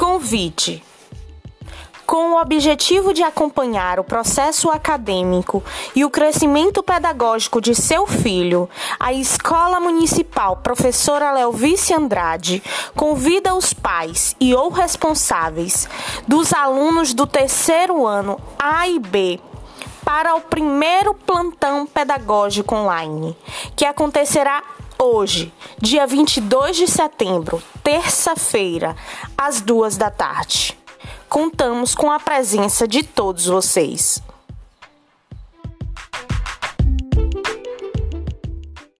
Convite. Com o objetivo de acompanhar o processo acadêmico e o crescimento pedagógico de seu filho, a Escola Municipal Professora Leovice Andrade convida os pais e ou responsáveis dos alunos do terceiro ano A e B para o primeiro plantão pedagógico online, que acontecerá hoje, dia 22 de setembro, terça-feira, às duas da tarde. Contamos com a presença de todos vocês.